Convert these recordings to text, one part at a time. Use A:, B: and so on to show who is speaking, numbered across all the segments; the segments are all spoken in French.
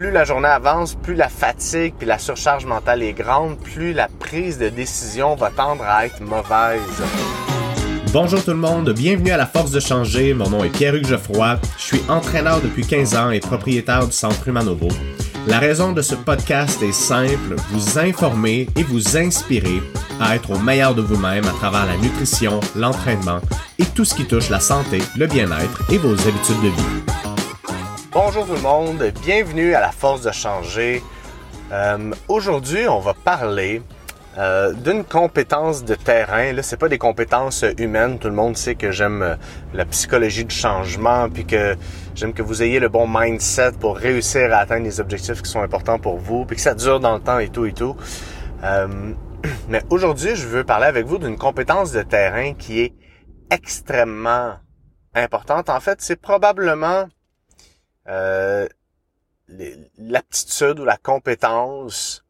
A: Plus la journée avance, plus la fatigue puis la surcharge mentale est grande, plus la prise de décision va tendre à être mauvaise.
B: Bonjour tout le monde, bienvenue à la Force de changer. Mon nom est Pierre-Hugues Geoffroy. Je suis entraîneur depuis 15 ans et propriétaire du Centre Humanovo. La raison de ce podcast est simple, vous informer et vous inspirer à être au meilleur de vous-même à travers la nutrition, l'entraînement et tout ce qui touche la santé, le bien-être et vos habitudes de vie.
A: Bonjour tout le monde, bienvenue à la force de changer. Euh, Aujourd'hui, on va parler euh, d'une compétence de terrain. Là, c'est pas des compétences humaines. Tout le monde sait que j'aime euh, la psychologie du changement, puis que j'aime que vous ayez le bon mindset pour réussir à atteindre les objectifs qui sont importants pour vous, puis que ça dure dans le temps et tout et tout. Mais aujourd'hui, je veux parler avec vous d'une compétence de terrain qui est extrêmement importante. En fait, c'est probablement euh, l'aptitude ou la compétence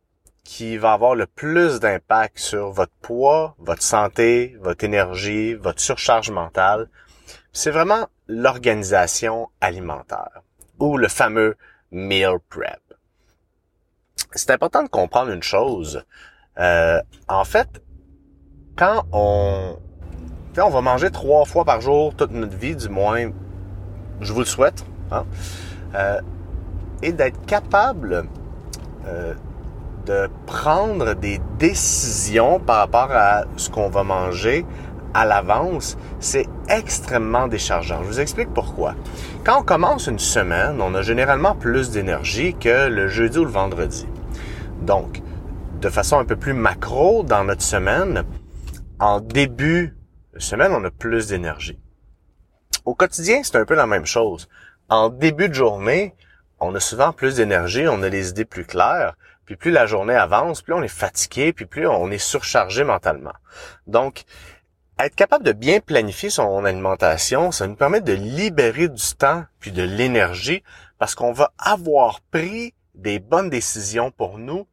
A: qui va avoir le plus d'impact sur votre poids, votre santé, votre énergie, votre surcharge mentale, c'est vraiment l'organisation alimentaire ou le fameux meal prep. C'est important de comprendre une chose. Euh, en fait, quand on, on va manger trois fois par jour toute notre vie, du moins, je vous le souhaite, hein, euh, et d'être capable euh, de prendre des décisions par rapport à ce qu'on va manger à l'avance, c'est extrêmement déchargeant. Je vous explique pourquoi. Quand on commence une semaine, on a généralement plus d'énergie que le jeudi ou le vendredi. Donc, de façon un peu plus macro dans notre semaine, en début de semaine, on a plus d'énergie. Au quotidien, c'est un peu la même chose en début de journée, on a souvent plus d'énergie, on a les idées plus claires, puis plus la journée avance, plus on est fatigué, puis plus on est surchargé mentalement. Donc, être capable de bien planifier son alimentation, ça nous permet de libérer du temps puis de l'énergie parce qu'on va avoir pris des bonnes décisions pour nous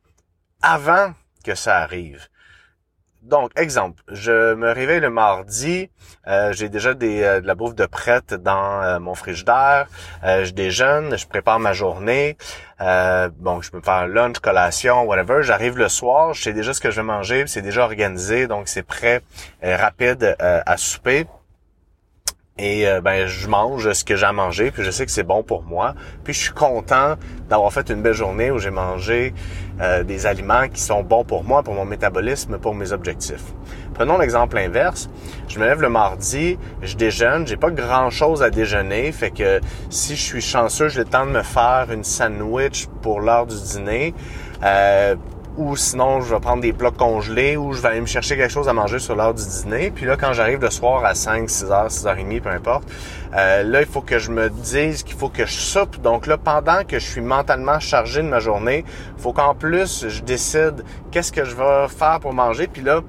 A: avant que ça arrive. Donc, exemple, je me réveille le mardi, euh, j'ai déjà euh, de la bouffe de prête dans euh, mon frigidaire, je déjeune, je prépare ma journée, bon, je peux me faire un lunch, collation, whatever. J'arrive le soir, je sais déjà ce que je vais manger, c'est déjà organisé, donc c'est prêt, rapide à souper. Et ben je mange ce que j'ai à manger, puis je sais que c'est bon pour moi. Puis je suis content d'avoir fait une belle journée où j'ai mangé euh, des aliments qui sont bons pour moi, pour mon métabolisme, pour mes objectifs. Prenons l'exemple inverse. Je me lève le mardi, je déjeune, j'ai pas grand chose à déjeuner, fait que si je suis chanceux, j'ai le temps de me faire une sandwich pour l'heure du dîner. Euh, ou sinon je vais prendre des plats congelés ou je vais aller me chercher quelque chose à manger sur l'heure du dîner. Puis là, quand j'arrive le soir à 5, 6 heures, 6 heures et demie, peu importe, euh, là, il faut que je me dise qu'il faut que je soupe. Donc là, pendant que je suis mentalement chargé de ma journée, faut qu'en plus, je décide qu'est-ce que je vais faire pour manger. Puis là,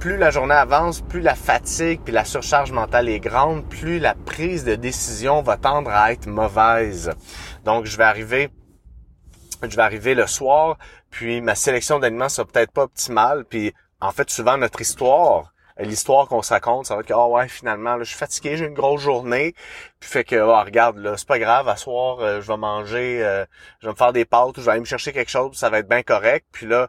A: plus la journée avance, plus la fatigue puis la surcharge mentale est grande, plus la prise de décision va tendre à être mauvaise. Donc, je vais arriver je vais arriver le soir, puis ma sélection d'aliments sera peut-être pas optimale, puis en fait, souvent, notre histoire, l'histoire qu'on se raconte, ça va être que, oh ouais, finalement, je suis fatigué, j'ai une grosse journée, puis fait que, oh, regarde, là, c'est pas grave, à soir, euh, je vais manger, euh, je vais me faire des pâtes, ou je vais aller me chercher quelque chose, ça va être bien correct, puis là,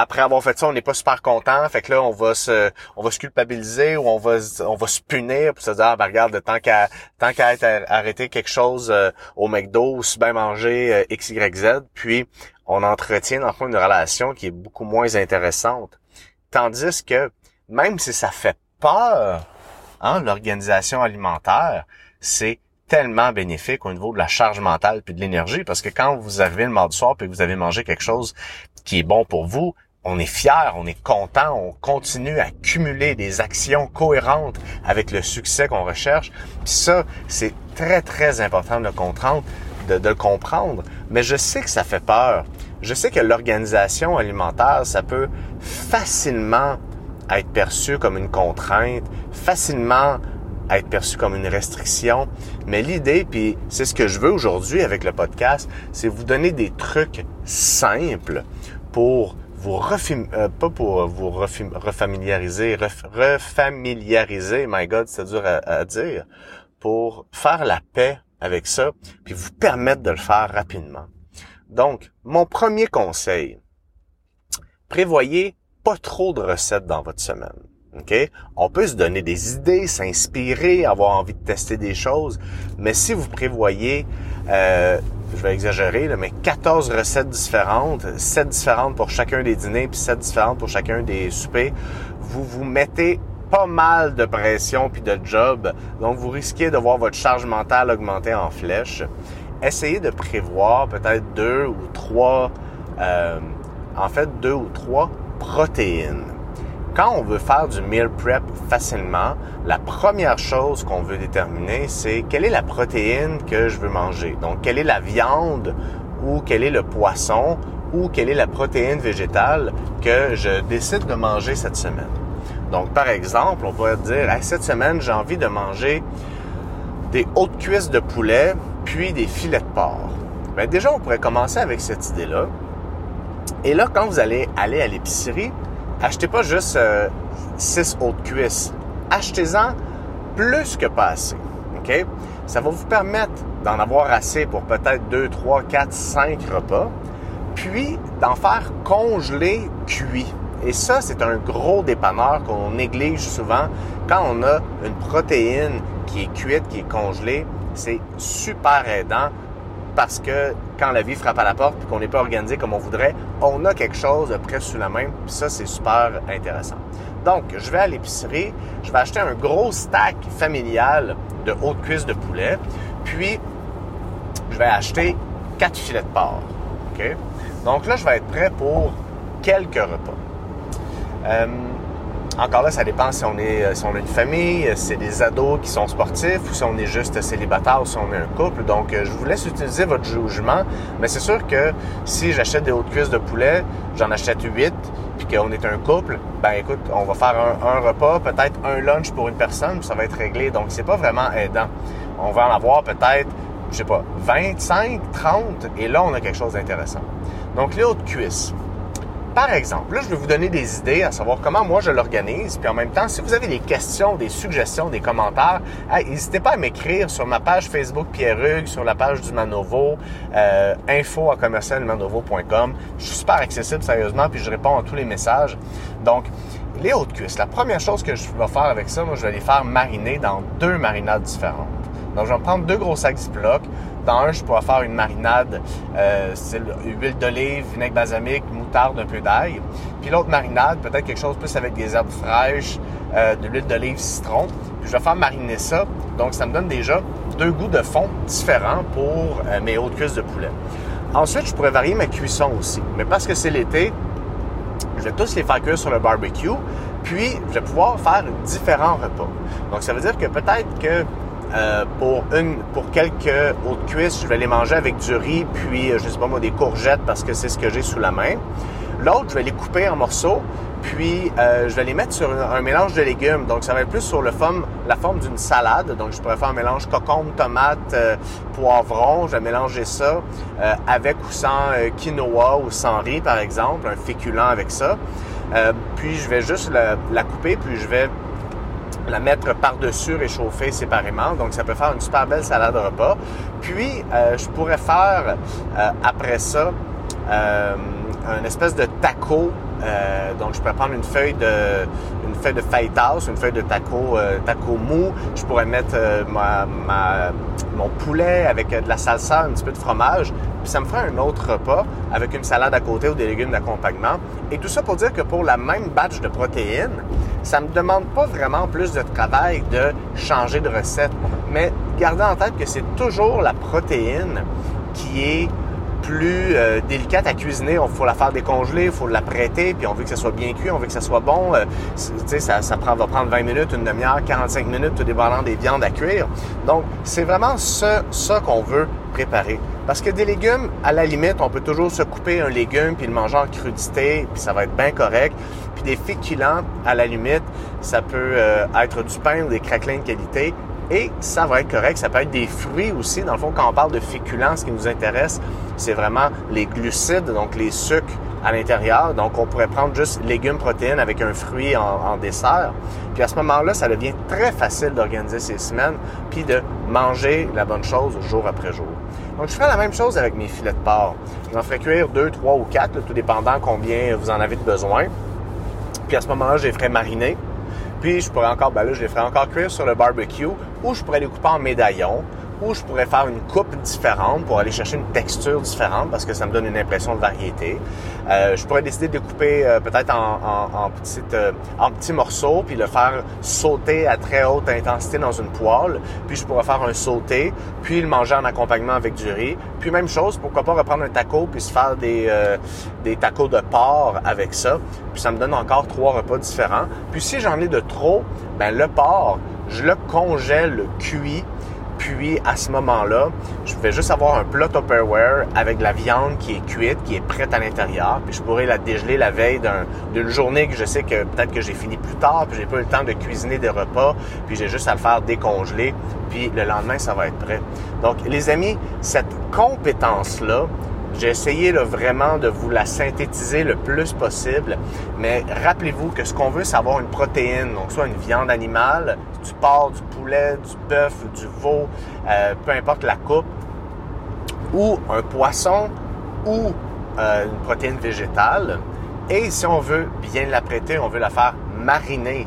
A: après avoir fait ça, on n'est pas super content. Fait que là, on va se, on va se culpabiliser ou on va, on va se punir pour se dire, ah, ben regarde, tant qu'à, tant qu'à arrêter quelque chose euh, au McDo ou bien manger euh, X, Y, Z, puis on entretient dans une relation qui est beaucoup moins intéressante. Tandis que même si ça fait peur, hein, l'organisation alimentaire, c'est tellement bénéfique au niveau de la charge mentale puis de l'énergie parce que quand vous arrivez le mardi soir puis que vous avez mangé quelque chose qui est bon pour vous, on est fier, on est content, on continue à cumuler des actions cohérentes avec le succès qu'on recherche. Ça, c'est très très important de le comprendre, le comprendre. Mais je sais que ça fait peur. Je sais que l'organisation alimentaire, ça peut facilement être perçu comme une contrainte, facilement être perçu comme une restriction. Mais l'idée, puis c'est ce que je veux aujourd'hui avec le podcast, c'est vous donner des trucs simples pour vous refim euh, pas pour vous refamiliariser, refamiliariser, my God, c'est dur à, dire, pour faire la paix avec ça, puis vous permettre de le faire rapidement. Donc, mon premier conseil, prévoyez pas trop de recettes dans votre semaine. OK? On peut se donner des idées, s'inspirer, avoir envie de tester des choses, mais si vous prévoyez, euh, je vais exagérer, mais 14 recettes différentes, 7 différentes pour chacun des dîners, puis 7 différentes pour chacun des soupers, vous vous mettez pas mal de pression puis de job, donc vous risquez de voir votre charge mentale augmenter en flèche. Essayez de prévoir peut-être deux ou trois, euh, en fait deux ou trois protéines quand on veut faire du meal prep facilement, la première chose qu'on veut déterminer, c'est quelle est la protéine que je veux manger. Donc, quelle est la viande ou quel est le poisson ou quelle est la protéine végétale que je décide de manger cette semaine. Donc, par exemple, on pourrait dire, cette semaine, j'ai envie de manger des hautes cuisses de poulet, puis des filets de porc. Bien, déjà, on pourrait commencer avec cette idée-là. Et là, quand vous allez aller à l'épicerie, achetez pas juste 6 euh, hautes cuisses. Achetez-en plus que pas assez. OK? Ça va vous permettre d'en avoir assez pour peut-être 2, 3, 4, 5 repas, puis d'en faire congeler cuit. Et ça, c'est un gros dépanneur qu'on néglige souvent. Quand on a une protéine qui est cuite, qui est congelée, c'est super aidant parce que quand la vie frappe à la porte et qu'on n'est pas organisé comme on voudrait, on a quelque chose de près sous la main. Puis ça, c'est super intéressant. Donc, je vais à l'épicerie, je vais acheter un gros stack familial de haute cuisse de poulet, puis je vais acheter quatre filets de porc. Donc là, je vais être prêt pour quelques repas. Euh, encore là, ça dépend si on est euh, on a une famille, euh, si c'est des ados qui sont sportifs ou si on est juste célibataire ou si on est un couple. Donc, euh, je vous laisse utiliser votre jugement. Mais c'est sûr que si j'achète des hautes cuisses de poulet, j'en achète 8, puis qu'on est un couple, ben écoute, on va faire un, repas, peut-être un lunch pour une personne, puis ça va être réglé. Donc, c'est pas vraiment aidant. On va en avoir peut-être, je sais pas, 25, 30, et là, on a quelque chose d'intéressant. Donc, les hautes cuisses par exemple, là, je vais vous donner des idées à savoir comment moi je l'organise. Puis en même temps, si vous avez des questions, des suggestions, des commentaires, n'hésitez pas à m'écrire sur ma page Facebook Pierre Hugues, sur la page du Manovo, euh, info à commercialmanovo.com. Je suis super accessible, sérieusement, puis je réponds à tous les messages. Donc, les hautes cuisses. La première chose que je vais faire avec ça, moi, je vais les faire mariner dans deux marinades différentes. Donc, je vais prendre deux gros sacs Ziploc. Dans un, je pourrais faire une marinade, euh, c'est huile d'olive, vinaigre balsamique, moutarde, un peu d'ail. Puis l'autre marinade, peut-être quelque chose plus avec des herbes fraîches, euh, de l'huile d'olive, citron. Puis je vais faire mariner ça. Donc, ça me donne déjà deux goûts de fond différents pour euh, mes hautes cuisses de poulet. Ensuite, je pourrais varier ma cuisson aussi. Mais parce que c'est l'été, je vais tous les faire cuire sur le barbecue. Puis, je vais pouvoir faire différents repas. Donc, ça veut dire que peut-être que euh, pour une, pour quelques autres cuisses, je vais les manger avec du riz, puis euh, je sais pas moi des courgettes parce que c'est ce que j'ai sous la main. L'autre, je vais les couper en morceaux, puis euh, je vais les mettre sur un, mélange de légumes. Donc ça va être plus sur le forme, la forme d'une salade. Donc je pourrais faire un mélange cocombe, tomate, poivron. Je vais mélanger ça avec ou sans quinoa ou sans riz par exemple, un féculent avec ça. puis je vais juste la couper, puis je vais la mettre par-dessus réchauffée séparément. Donc, ça peut faire une super belle salade de repas. Puis, euh, je pourrais faire euh, après ça euh, un espèce de taco. donc, je pourrais prendre une feuille de une feuille de fajitas, une feuille de taco, taco mou. Je pourrais mettre ma, mon poulet avec de la salsa, un petit peu de fromage. Puis ça me ferait un autre repas avec une salade à côté ou des légumes d'accompagnement. Et tout ça pour dire que pour la même batch de protéines, ça me demande pas vraiment plus de travail de changer de recette. Mais gardez en tête que c'est toujours la protéine qui est plus euh, délicate à cuisiner. Il faut la faire décongeler, il faut la prêter, puis on veut que ça soit bien cuit, on veut que ça soit bon. Euh, ça, ça va prendre 20 minutes, une demi-heure, 45 minutes, tout dépendant des viandes à cuire. Donc, c'est vraiment ça qu'on veut préparer. Parce que des légumes, à la limite, on peut toujours se couper un légume puis le manger en crudité, puis ça va être bien correct. Puis des féculents, à la limite, ça peut euh, être du pain ou des craquelins de qualité. Et ça va être correct. Ça peut être des fruits aussi. Dans le fond, quand on parle de féculents, ce qui nous intéresse, c'est vraiment les glucides, donc les sucres à l'intérieur. Donc, on pourrait prendre juste légumes, protéines avec un fruit en, dessert. Puis à ce moment-là, ça devient très facile d'organiser ces semaines, puis de manger la bonne chose jour après jour. Donc, je ferai la même chose avec mes filets de porc. J'en ferai cuire deux, trois ou quatre, tout dépendant combien vous en avez de besoin. Puis à ce moment-là, je les ferai mariner. Puis je pourrais encore, ben là, je les ferai encore cuire sur le barbecue ou je pourrais les couper en médaillons ou je pourrais faire une coupe différente pour aller chercher une texture différente parce que ça me donne une impression de variété. Euh, je pourrais décider de couper euh, peut-être euh, en petits morceaux puis le faire sauter à très haute intensité dans une poêle. Puis je pourrais faire un sauté, puis le manger en accompagnement avec du riz. Puis même chose, pourquoi pas reprendre un taco puis se faire des, des tacos de porc avec ça. Puis ça me donne encore trois repas différents. Puis si j'en ai de trop, ben le porc, je le congèle cuit puis à ce moment-là, je vais juste avoir un plat Tupperware avec de la viande qui est cuite, qui est prête à l'intérieur. Puis je pourrais la dégeler la veille d'une journée que je sais que peut-être que j'ai fini plus tard, puis j'ai pas eu le temps de cuisiner des repas, puis j'ai juste à le faire décongeler, puis le lendemain ça va être prêt. Donc les amis, cette compétence-là, j'ai essayé vraiment de vous la synthétiser le plus possible, mais rappelez-vous que ce qu'on veut, c'est avoir une protéine, donc soit une viande animale, du porc, du poulet, du bœuf, du veau, euh, peu importe la coupe, ou un poisson, ou euh, une protéine végétale. Et si on veut bien l'apprêter, on veut la faire mariner.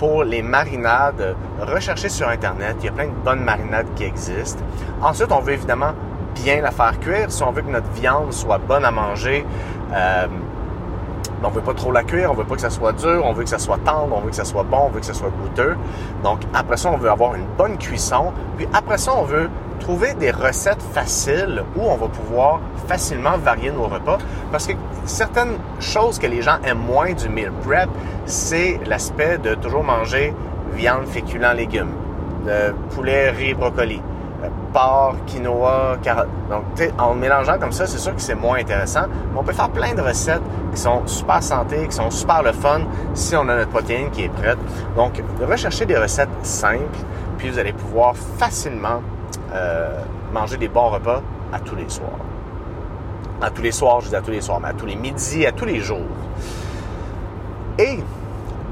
A: Pour les marinades, recherchez sur Internet, il y a plein de bonnes marinades qui existent. Ensuite, on veut évidemment bien la faire cuire. Si on veut que notre viande soit bonne à manger, euh, on veut pas trop la cuire, on veut pas que ça soit dur, on veut que ça soit tendre, on veut que ça soit bon, on veut que ça soit goûteux. Donc après ça, on veut avoir une bonne cuisson. Puis après ça, on veut trouver des recettes faciles où on va pouvoir facilement varier nos repas. Parce que certaines choses que les gens aiment moins du meal prep, c'est l'aspect de toujours manger viande, féculents, légumes, de poulet, riz, brocoli porc, quinoa, carotte. Donc, en mélangeant comme ça, c'est sûr que c'est moins intéressant. Mais on peut faire plein de recettes qui sont super santé, qui sont super le fun si on a notre protéine qui est prête. Donc, recherchez des recettes simples, puis vous allez pouvoir facilement euh, manger des bons repas à tous les soirs. À tous les soirs, je dis à tous les soirs, mais à tous les midis, à tous les jours. Et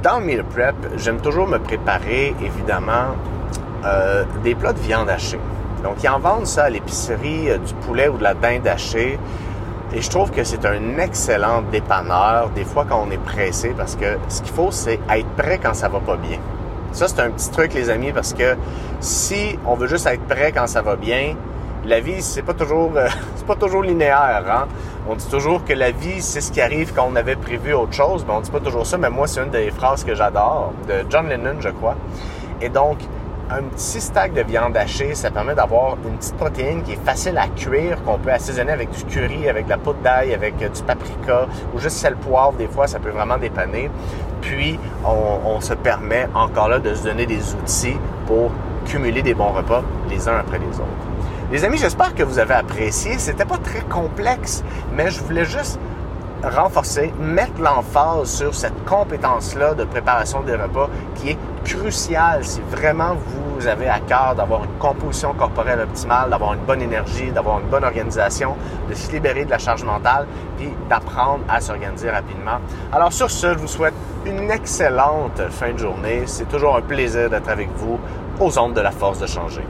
A: dans meal prep, j'aime toujours me préparer, évidemment, euh, des plats de viande hachée. Donc, ils en vendent ça à l'épicerie, euh, du poulet ou de la dinde hachée. Et je trouve que c'est un excellent dépanneur, des fois quand on est pressé, parce que ce qu'il faut, c'est être prêt quand ça va pas bien. Ça, c'est un petit truc, les amis, parce que si on veut juste être prêt quand ça va bien, la vie, c'est pas toujours, euh, pas toujours linéaire. Hein? On dit toujours que la vie, c'est ce qui arrive quand on avait prévu autre chose, mais on dit pas toujours ça. Mais moi, c'est une des phrases que j'adore de John Lennon, je crois. Et donc, un petit stack de viande hachée, ça permet d'avoir une petite protéine qui est facile à cuire, qu'on peut assaisonner avec du curry, avec de la poudre d'ail, avec euh, du paprika ou juste sel poivre. Des fois, ça peut vraiment dépanner. Puis, on, se permet encore là de se donner des outils pour cumuler des bons repas les uns après les autres. Les amis, j'espère que vous avez apprécié. C'était pas très complexe, mais je voulais juste renforcer, mettre l'emphase sur cette compétence-là de préparation des repas qui est cruciale si vraiment vous avez à cœur d'avoir une composition corporelle optimale, d'avoir une bonne énergie, d'avoir une bonne organisation, de se libérer de la charge mentale, puis d'apprendre à s'organiser rapidement. Alors sur ce, je vous souhaite une excellente fin de journée. C'est toujours un plaisir d'être avec vous aux ondes de la force de changer.